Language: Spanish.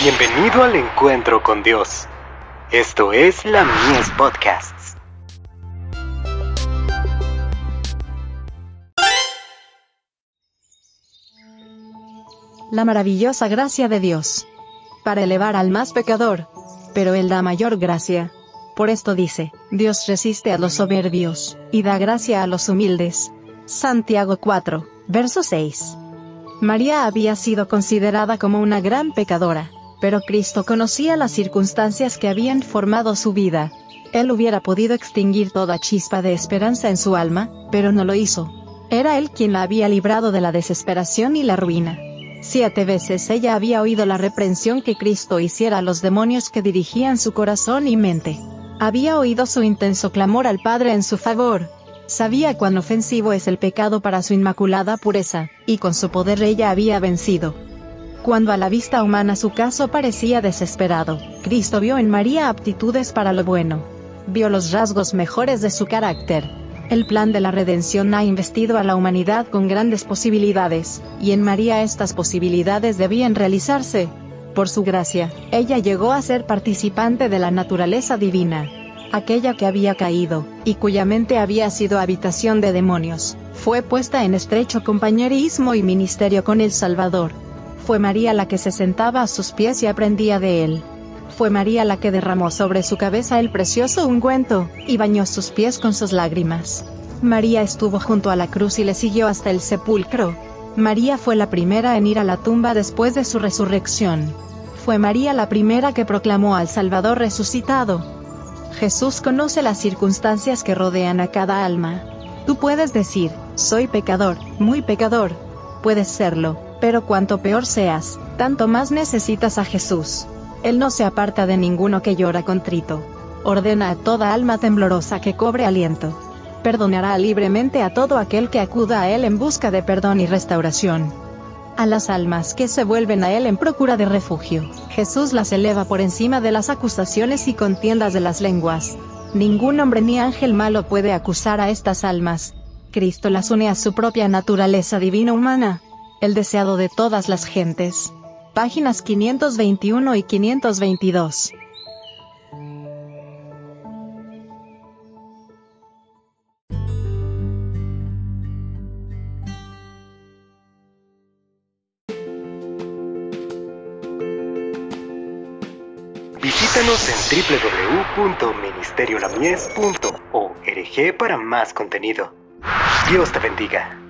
Bienvenido al encuentro con Dios. Esto es la Mies Podcasts. La maravillosa gracia de Dios. Para elevar al más pecador. Pero Él da mayor gracia. Por esto dice, Dios resiste a los soberbios, y da gracia a los humildes. Santiago 4, verso 6. María había sido considerada como una gran pecadora pero Cristo conocía las circunstancias que habían formado su vida. Él hubiera podido extinguir toda chispa de esperanza en su alma, pero no lo hizo. Era Él quien la había librado de la desesperación y la ruina. Siete veces ella había oído la reprensión que Cristo hiciera a los demonios que dirigían su corazón y mente. Había oído su intenso clamor al Padre en su favor. Sabía cuán ofensivo es el pecado para su inmaculada pureza, y con su poder ella había vencido. Cuando a la vista humana su caso parecía desesperado, Cristo vio en María aptitudes para lo bueno. Vio los rasgos mejores de su carácter. El plan de la redención ha investido a la humanidad con grandes posibilidades, y en María estas posibilidades debían realizarse. Por su gracia, ella llegó a ser participante de la naturaleza divina. Aquella que había caído, y cuya mente había sido habitación de demonios, fue puesta en estrecho compañerismo y ministerio con el Salvador fue María la que se sentaba a sus pies y aprendía de él. Fue María la que derramó sobre su cabeza el precioso ungüento, y bañó sus pies con sus lágrimas. María estuvo junto a la cruz y le siguió hasta el sepulcro. María fue la primera en ir a la tumba después de su resurrección. Fue María la primera que proclamó al Salvador resucitado. Jesús conoce las circunstancias que rodean a cada alma. Tú puedes decir, soy pecador, muy pecador. Puedes serlo, pero cuanto peor seas, tanto más necesitas a Jesús. Él no se aparta de ninguno que llora contrito. Ordena a toda alma temblorosa que cobre aliento. Perdonará libremente a todo aquel que acuda a Él en busca de perdón y restauración. A las almas que se vuelven a Él en procura de refugio, Jesús las eleva por encima de las acusaciones y contiendas de las lenguas. Ningún hombre ni ángel malo puede acusar a estas almas. Cristo las une a su propia naturaleza divina humana, el deseado de todas las gentes. Páginas 521 y 522. Visítanos en www.ministeriolamies.org para más contenido. Dios te bendiga.